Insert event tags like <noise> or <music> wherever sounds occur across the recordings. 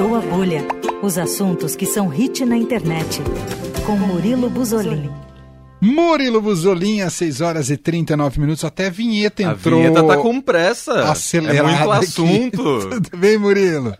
Furou a Bolha. Os assuntos que são hit na internet. Com Murilo Buzolin. Murilo Buzolin, às 6 horas e 39 minutos. Até a vinheta entrou. A vinheta tá com pressa. Acelerada. É muito assunto. <laughs> Tudo bem, Murilo?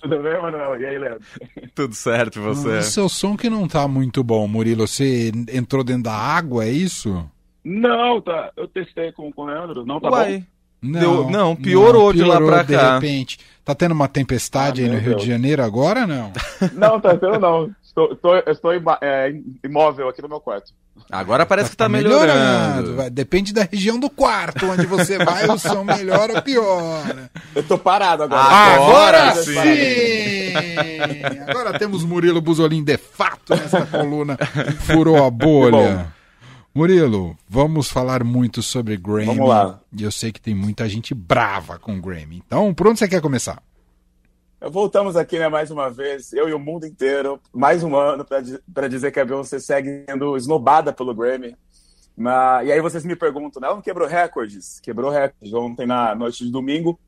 Tudo bem, Manuel? E aí, Leandro? <laughs> Tudo certo, você? O seu som que não tá muito bom, Murilo. Você entrou dentro da água, é isso? Não, tá. Eu testei com, com o Leandro. Não tá Uai. bom. Não, Deu- não, piorou de lá pra de cá. repente. Tá tendo uma tempestade Ah, aí no Rio Deus. de Janeiro agora, não? <laughs> Não, tá tendo não. Estou, estou, eu estou ima- é, imóvel aqui no meu quarto. Agora parece que tá melhorando. Vai- Depende da região do quarto onde você vai, o som melhora ou piora. Eu tô parado agora. Agora Eu tô sim! Sim! Agora temos Murilo Buzolin de fato nessa coluna. Furou a bolha. Murilo, vamos falar muito sobre Grammy. Vamos lá. E eu sei que tem muita gente brava com Grammy. Então, por onde você quer começar? Voltamos aqui, né, mais uma vez, eu e o mundo inteiro, mais um ano, para dizer que a Beyoncé segue sendo esnobada pelo Grammy. Mas, e aí vocês me perguntam, né, ela não quebrou recordes? Quebrou recordes. Ontem, na noite de domingo,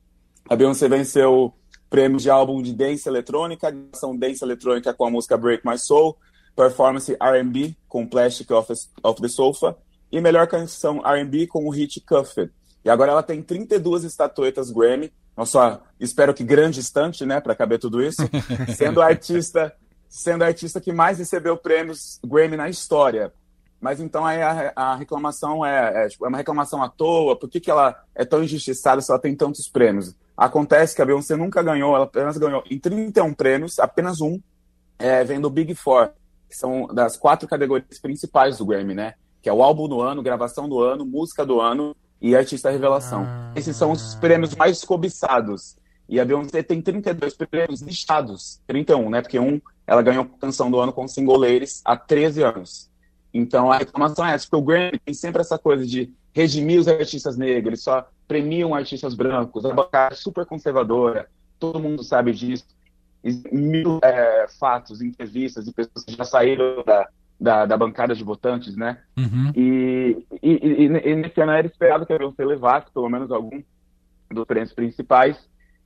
a Beyoncé venceu prêmios de álbum de dance eletrônica, ação dance eletrônica com a música Break My Soul, performance R&B com Plastic of, of the Sofa e melhor canção R&B com o hit Cuffed. E agora ela tem 32 estatuetas Grammy, nossa, espero que grande estante, né, para caber tudo isso, <laughs> sendo a artista, sendo a artista que mais recebeu prêmios Grammy na história. Mas então aí a, a reclamação é, é, tipo, é uma reclamação à toa, por que, que ela é tão injustiçada se ela tem tantos prêmios? Acontece que a Beyoncé nunca ganhou, ela apenas ganhou em 31 prêmios, apenas um é, vem do Big Four, que são das quatro categorias principais do Grammy, né? Que é o álbum do ano, gravação do ano, música do ano e artista revelação. Esses são os prêmios mais cobiçados. E a Beyoncé tem 32 prêmios listados, 31, né? Porque um, ela ganhou canção do ano com Single Ladies há 13 anos. Então a reclamação é essa, porque o Grammy tem sempre essa coisa de redimir os artistas negros, eles só premiam artistas brancos, a bancada é super conservadora, todo mundo sabe disso. E Mil é, fatos, entrevistas de pessoas que já saíram da, da, da bancada de votantes, né? Uhum. E, e, e, e nesse ano era esperado que a Beyoncé levasse pelo menos algum dos prêmios principais.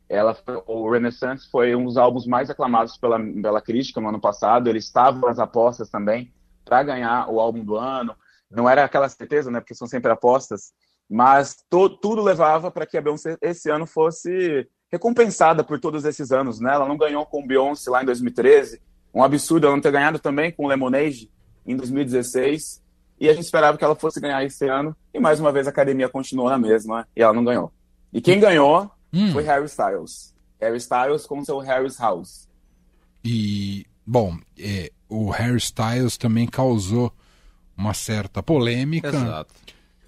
Ela, o Renaissance foi um dos álbuns mais aclamados pela, pela crítica no ano passado. Ele estava nas apostas também para ganhar o álbum do ano. Não era aquela certeza, né? Porque são sempre apostas. Mas to, tudo levava para que a Beyoncé esse ano fosse recompensada por todos esses anos, né? Ela não ganhou com Beyoncé lá em 2013. Um absurdo ela não ter ganhado também com Lemonade em 2016. E a gente esperava que ela fosse ganhar esse ano. E mais uma vez a academia continuou na mesma e ela não ganhou. E quem ganhou Hum. foi Harry Styles. Harry Styles com seu Harry's House. E, bom, é, o Harry Styles também causou uma certa polêmica. Exato.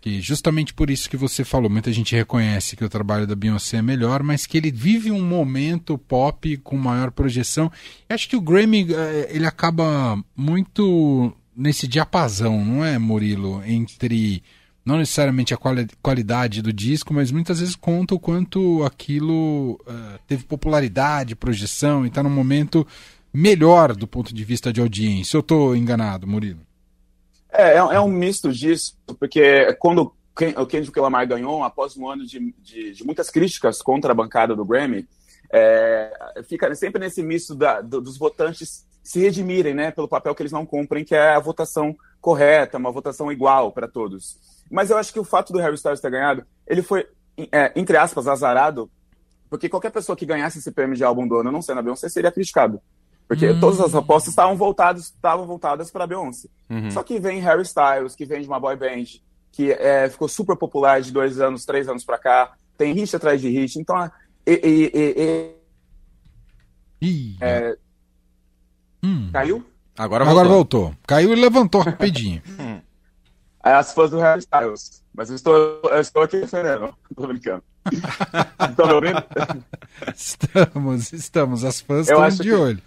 Que justamente por isso que você falou, muita gente reconhece que o trabalho da Beyoncé é melhor, mas que ele vive um momento pop com maior projeção. E acho que o Grammy eh, ele acaba muito nesse diapasão, não é, Murilo? Entre não necessariamente a quali- qualidade do disco, mas muitas vezes conta o quanto aquilo eh, teve popularidade, projeção e está num momento melhor do ponto de vista de audiência. Eu estou enganado, Murilo? É, é, é um misto disso, porque quando o Kendrick Lamar ganhou, após um ano de, de, de muitas críticas contra a bancada do Grammy, é, fica sempre nesse misto da- do- dos votantes se redimirem né, pelo papel que eles não cumprem, que é a votação correta, uma votação igual para todos. Mas eu acho que o fato do Harry Styles ter ganhado, ele foi, é, entre aspas, azarado, porque qualquer pessoa que ganhasse esse prêmio de álbum do ano, não sendo a Beyoncé, seria criticado. Porque Hum. todas as apostas estavam voltadas, estavam voltadas para a Beyoncé. Uhum. Só que vem Harry Styles, que vem de uma boy band, que é, ficou super popular de dois anos, três anos pra cá, tem hit atrás de hit. Então, a- e, e- e- e- Ih, é, hum. caiu? Agora, Agora voltou. voltou. Caiu e levantou rapidinho. <laughs> As fãs do Harry Styles. Mas eu estou, eu estou aqui defendendo, tô brincando. <laughs> Estão me ouvindo? <laughs> Estamos, estamos. As fãs Eu estão acho de que- olho.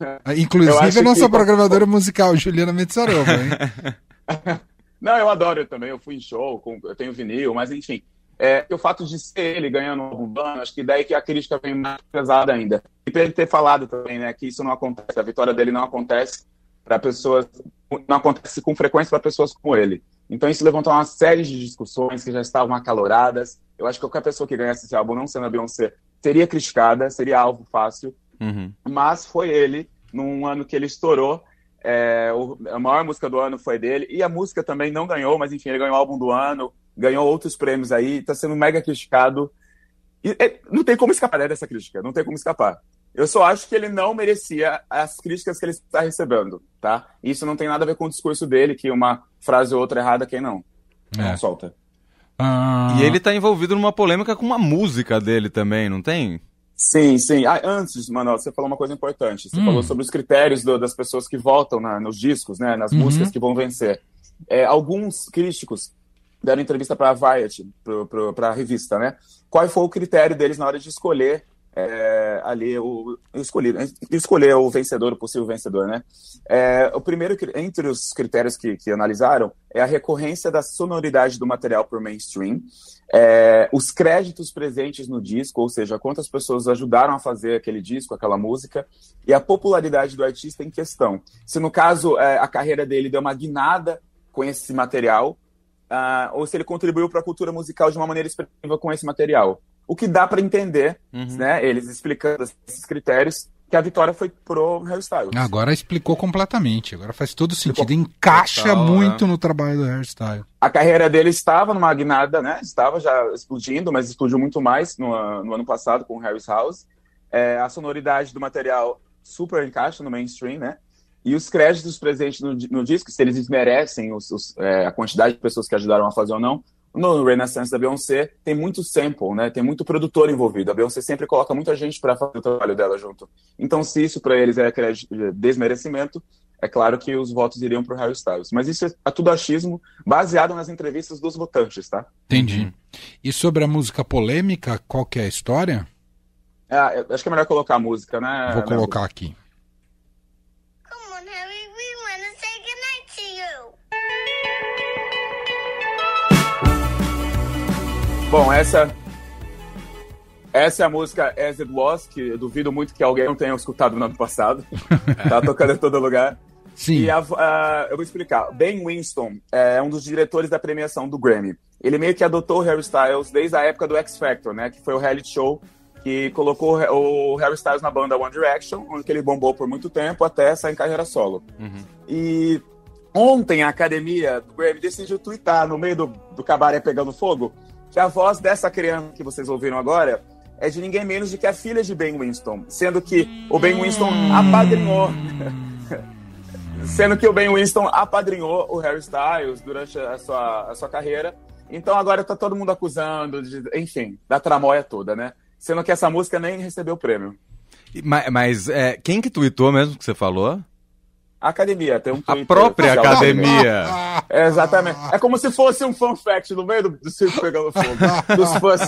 Ah, Eu Inclusive a nossa que- programadora musical, Juliana Metsarova, hein? <laughs> Não, eu adoro ele também. Eu fui em show, com- eu tenho vinil, mas enfim. É, o fato de ser ele ganhando o Urbano, acho que daí que a crítica vem mais pesada ainda. E para ele ter falado também, né, que isso não acontece, a vitória dele não acontece para pessoas, não acontece com frequência para pessoas como ele. Então isso levantou uma série de discussões que já estavam acaloradas. Eu acho que qualquer pessoa que ganhasse esse álbum, não sendo a Beyoncé, seria criticada, seria alvo fácil. Uhum. Mas foi ele, num ano que ele estourou, é, o, a maior música do ano foi dele, e a música também não ganhou, mas enfim, ele ganhou o álbum do ano, ganhou outros prêmios aí, está sendo mega criticado. E, é, não tem como escapar né, dessa crítica, não tem como escapar. Eu só acho que ele não merecia as críticas que ele está recebendo, tá? Isso não tem nada a ver com o discurso dele, que uma frase ou outra errada, quem não? É. Não solta. Ah... E ele está envolvido numa polêmica com uma música dele também, não tem? Sim, sim. Ah, antes, Manuel, você falou uma coisa importante. Você hum. falou sobre os critérios do, das pessoas que votam na, nos discos, né, nas uhum. músicas que vão vencer. É, alguns críticos deram entrevista para a Variety, para a revista, né? Qual foi o critério deles na hora de escolher é, ali o escolher, escolher o vencedor, o possível vencedor, né? É, o primeiro entre os critérios que, que analisaram é a recorrência da sonoridade do material por mainstream, é, os créditos presentes no disco, ou seja, quantas pessoas ajudaram a fazer aquele disco, aquela música, e a popularidade do artista em questão. Se no caso é, a carreira dele deu uma guinada com esse material, uh, ou se ele contribuiu para a cultura musical de uma maneira expressiva com esse material o que dá para entender, uhum. né, eles explicando esses critérios, que a vitória foi pro Harry Styles. Agora explicou completamente, agora faz todo sentido, explicou. encaixa Total, muito né? no trabalho do Harry Styles. A carreira dele estava numa guinada, né, estava já explodindo, mas explodiu muito mais no, no ano passado com o Harry's House. É, a sonoridade do material super encaixa no mainstream, né, e os créditos presentes no, no disco, se eles merecem os, os, é, a quantidade de pessoas que ajudaram a fazer ou não, no Renaissance da Beyoncé tem muito sample, né? Tem muito produtor envolvido. A Beyoncé sempre coloca muita gente para fazer o trabalho dela junto. Então, se isso para eles é desmerecimento, é claro que os votos iriam para o Harry Styles. Mas isso é tudo achismo, baseado nas entrevistas dos votantes, tá? Entendi. E sobre a música polêmica, qual que é a história? É, acho que é melhor colocar a música, né? Vou colocar aqui. Bom, essa essa é a música As It Was, que eu duvido muito que alguém não tenha escutado no ano passado. <laughs> tá tocando em todo lugar. Sim. E a, a, eu vou explicar. Ben Winston é um dos diretores da premiação do Grammy. Ele meio que adotou o Harry Styles desde a época do X Factor, né? Que foi o reality show que colocou o Harry Styles na banda One Direction, onde ele bombou por muito tempo até sair em carreira solo. Uhum. E ontem a academia do Grammy decidiu twittar no meio do, do cabaré pegando fogo que a voz dessa criança que vocês ouviram agora é de ninguém menos do que a filha de Ben Winston, sendo que o Ben Winston apadrinhou. <laughs> sendo que o Ben Winston apadrinhou o Harry Styles durante a sua, a sua carreira. Então agora tá todo mundo acusando, de, enfim, da tramóia toda, né? Sendo que essa música nem recebeu o prêmio. Mas, mas é, quem que tweetou mesmo que você falou? A academia, tem um Twitter. A própria academia. É, exatamente. É como se fosse um fun fact no meio do, do circo pegando fogo. Dos fãs,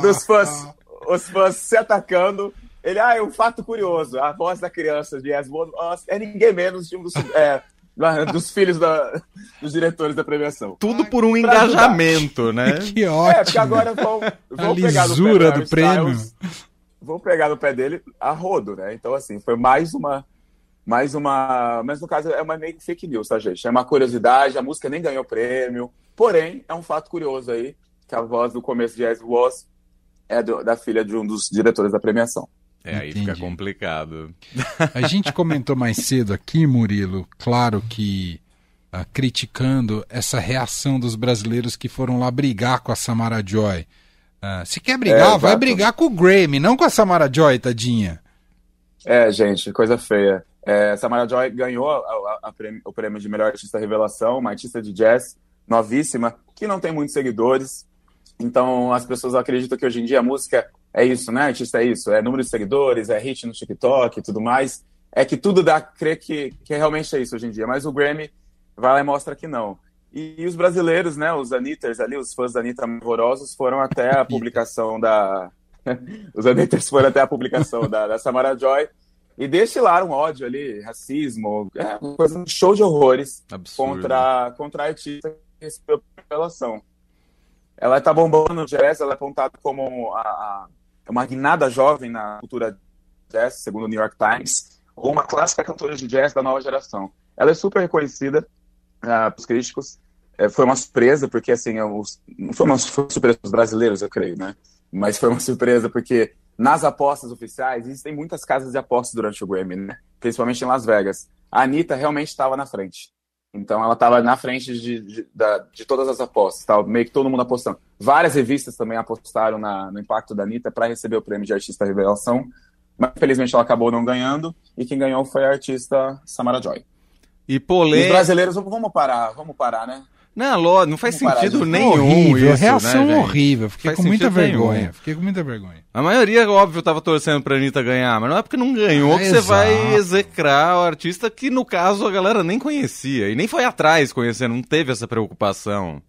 dos fãs, os fãs se atacando. Ele, ah, é um fato curioso. A voz da criança de As One é ninguém menos de um dos, é, dos filhos da, dos diretores da premiação. Tudo por um engajamento, né? <laughs> que ótimo. É, porque agora vão, vão a pegar no pé do prêmio. vão pegar no pé dele a rodo, né? Então, assim, foi mais uma mais uma. Mas no caso é uma meio fake news, tá, gente? É uma curiosidade, a música nem ganhou prêmio. Porém, é um fato curioso aí, que a voz do começo de As Was é do, da filha de um dos diretores da premiação. É, aí Entendi. fica complicado. <laughs> A gente comentou mais cedo aqui, Murilo, claro que uh, criticando essa reação dos brasileiros que foram lá brigar com a Samara Joy. Uh, se quer brigar, é, vai brigar com o Grammy, não com a Samara Joy, tadinha. É, gente, coisa feia. É, Samara Joy ganhou a, a, a prêmio, o prêmio de melhor artista revelação, uma artista de jazz novíssima, que não tem muitos seguidores. Então as pessoas acreditam que hoje em dia a música é isso, né? Artista é isso, é número de seguidores, é hit no TikTok e tudo mais. É que tudo dá a crer que, que realmente é isso hoje em dia. Mas o Grammy vai lá e mostra que não. E, e os brasileiros, né? Os Anitters ali, os fãs da Anitta amorosos, foram até a publicação da. <laughs> os Anitters foram até a publicação da, da Samara Joy e destilaram ódio ali, racismo, é uma coisa, um show de horrores contra, contra a artista que recebeu revelação. Ela está bombando no jazz, ela é apontada como a, a, uma guinada jovem na cultura jazz, segundo o New York Times, ou uma clássica cantora de jazz da nova geração. Ela é super reconhecida uh, ah, pelos críticos, é, foi uma surpresa, porque assim, eu, não foi uma surpresa para os brasileiros, eu creio, né? Mas foi uma <laughs> surpresa porque nas apostas oficiais existem muitas casas de apostas durante o Grammy, né? Principalmente em Las Vegas. A Anitta realmente estava na frente. Então ela estava na frente de, de, de, todas as apostas, tava meio que todo mundo apostando. Várias revistas também apostaram na, no impacto da Anitta para receber o prêmio de artista revelação, mas infelizmente ela acabou não ganhando, e quem ganhou foi a artista Samara Joy. E polêmica. Os brasileiros, vamos parar, vamos parar, né? Não, não faz sentido nenhum horrível, isso, reação né, horrível. Fiquei com muita vergonha. Nenhum. Fiquei com muita vergonha. A maioria, óbvio, tava torcendo pra Anitta ganhar, mas não é porque não ganhou ah, que exato. você vai execrar o artista que, no caso, a galera nem conhecia. E nem foi atrás conhecendo, não teve essa preocupação.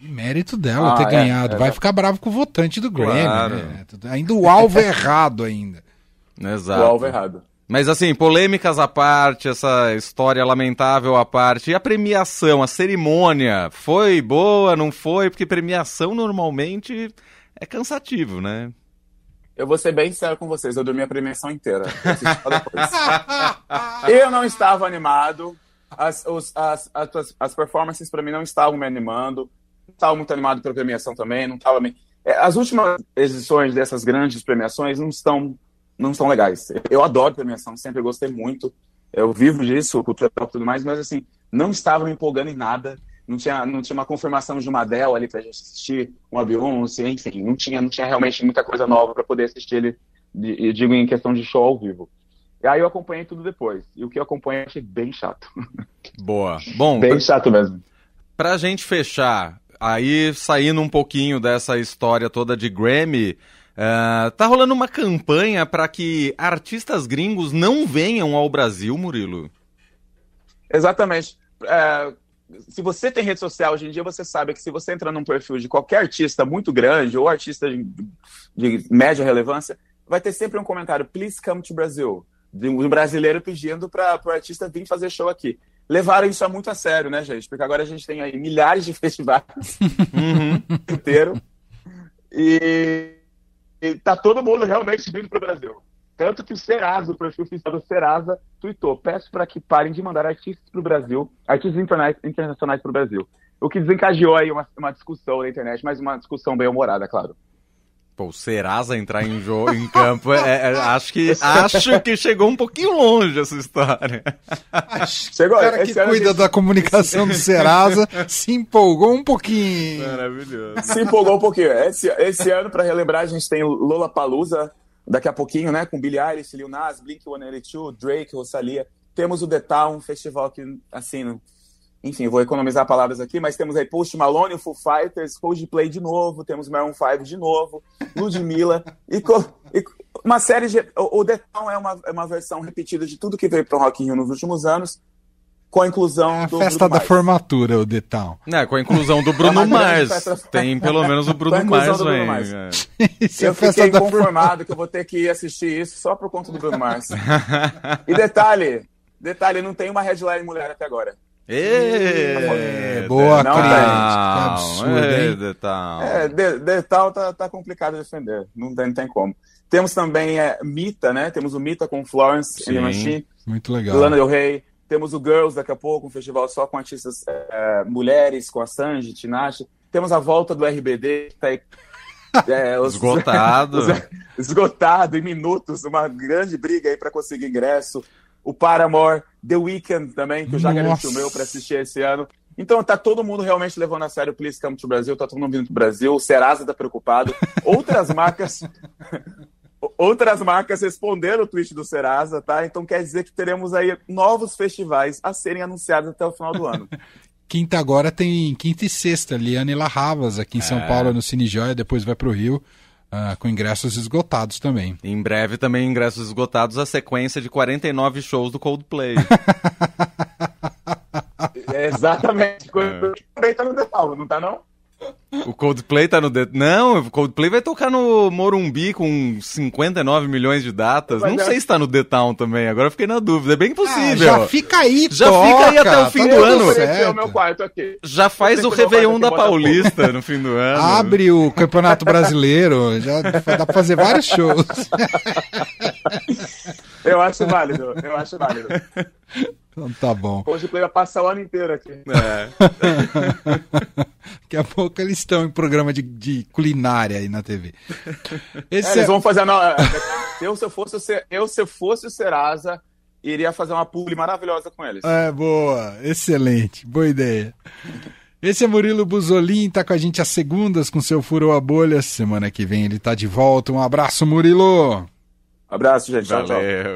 E mérito dela ah, ter é, ganhado. É, vai é. ficar bravo com o votante do Grammy. Claro. Né? Ainda o alvo é errado ainda. Exato. O alvo é errado. Mas assim, polêmicas à parte, essa história lamentável à parte, e a premiação, a cerimônia, foi boa, não foi? Porque premiação normalmente é cansativo, né? Eu vou ser bem sincero com vocês, eu dormi a premiação inteira. Eu, <laughs> não estava animado, as, os, as, as, as performances para mim não estavam me animando, não estava muito animado pela premiação também, não estava me... É, as últimas edições dessas grandes premiações não estão não são legais. Eu adoro premiação, sempre gostei muito. Eu vivo disso, cultura e tudo mais, mas assim, não estava me empolgando em nada. Não tinha, não tinha uma confirmação de uma Adele ali pra gente assistir, uma Beyoncé, enfim, não tinha, não tinha realmente muita coisa nova para poder assistir ele, eu digo em questão de show ao vivo. E aí eu acompanhei tudo depois. E o que eu acompanhei eu achei bem chato. <laughs> Boa. Bom, bem pra, chato mesmo. Pra gente fechar, aí saindo um pouquinho dessa história toda de Grammy, Uh, tá rolando uma campanha para que artistas gringos não venham ao Brasil, Murilo. Exatamente. É, se você tem rede social hoje em dia, você sabe que se você entrar num perfil de qualquer artista muito grande ou artista de, de média relevância, vai ter sempre um comentário: Please come to Brazil. De um brasileiro pedindo para o artista vir fazer show aqui. Levaram isso muito a sério, né, gente? Porque agora a gente tem aí milhares de festivais <laughs> uhum. <laughs> inteiro. E e tá todo mundo realmente vindo para o Brasil. Tanto que o Serasa, o perfil oficial do Serasa, tweetou: peço para que parem de mandar artistas para o Brasil, artistas internacionais para o Brasil. O que desencadeou aí uma, uma discussão na internet, mas uma discussão bem humorada, claro. Pô, o Serasa entrar em jogo, em campo, é, é, acho, que, acho que chegou um pouquinho longe essa história. Chegou, o cara que cuida gente... da comunicação do Serasa se empolgou um pouquinho. Maravilhoso. Se empolgou um pouquinho. Esse, esse ano, para relembrar, a gente tem Lola Palusa daqui a pouquinho, né? Com Billie Eilish, Lil Nas, Blink-182, Drake, Rosalia. Temos o The Town, um festival que, assim, enfim, vou economizar palavras aqui, mas temos aí Post Malone, o Foo Fighters, Coldplay de novo, temos Maroon 5 de novo, Ludmilla, <laughs> e, e uma série de... O, o The Town é uma, é uma versão repetida de tudo que veio para o Rock in Rio nos últimos anos, com a inclusão é a do festa Bruno da Mars. formatura, o The Town. É, com a inclusão do Bruno é Mars. Tem <laughs> pelo menos o Bruno Mars, Bruno Mars. É. Eu fiquei conformado que eu vou ter que ir assistir isso só por conta do Bruno Mars. <laughs> e detalhe, detalhe, não tem uma headline mulher até agora. É, boa, não. Que absurdo? Detal. É, de, Detal tá, tá complicado de defender. Não tem, não tem como. Temos também é, Mita, né? Temos o Mita com Florence Sim, and the Machine. Muito legal. Lana Del Rey. Temos o Girls daqui a pouco, um festival só com artistas é, mulheres, com a Sanji, Tinashe. Temos a volta do RBD, que tá aí <laughs> é, os, esgotado. <laughs> Os, esgotado em minutos, uma grande briga aí para conseguir ingresso o Paramore, The Weeknd também, que eu já Nossa. garanti o meu para assistir esse ano. Então tá todo mundo realmente levando a sério o Please Come to Brasil, tá todo mundo vindo pro Brasil, o Serasa tá preocupado. Outras marcas <laughs> outras marcas responderam o tweet do Serasa, tá? Então quer dizer que teremos aí novos festivais a serem anunciados até o final do ano. <laughs> Quinta agora tem quinta e sexta, Liane Larravas aqui em São é. Paulo no Cine Joia, depois vai pro Rio. Uh, com ingressos esgotados também. Em breve também ingressos esgotados, a sequência de 49 shows do Coldplay. <laughs> é exatamente. Coldplay tá no detalhe, não tá não? O Coldplay tá no. De... Não, o Coldplay vai tocar no Morumbi com 59 milhões de datas. Mas não é... sei se tá no The Town também, agora fiquei na dúvida. É bem possível. Ah, já fica aí, Já toca, fica aí até o fim do ano. Meu quarto aqui. Já faz o Réveillon da Paulista no fim do ano. Abre o Campeonato Brasileiro, já dá pra fazer vários shows. eu acho válido, eu acho válido. <laughs> Então tá bom. Hoje o vai passar o ano inteiro aqui. É. <laughs> Daqui a pouco eles estão em programa de, de culinária aí na TV. É, Esse eles é- vão fazer. é, Eu, se eu fosse eu, se eu fosse o Serasa, iria fazer uma publi maravilhosa com eles. É, boa. Excelente. Boa ideia. Esse é Murilo Buzolin, tá com a gente às segundas com seu Furou a Bolha. Semana que vem ele tá de volta. Um abraço, Murilo! Abraço, gente. Tchau, tchau. Valeu.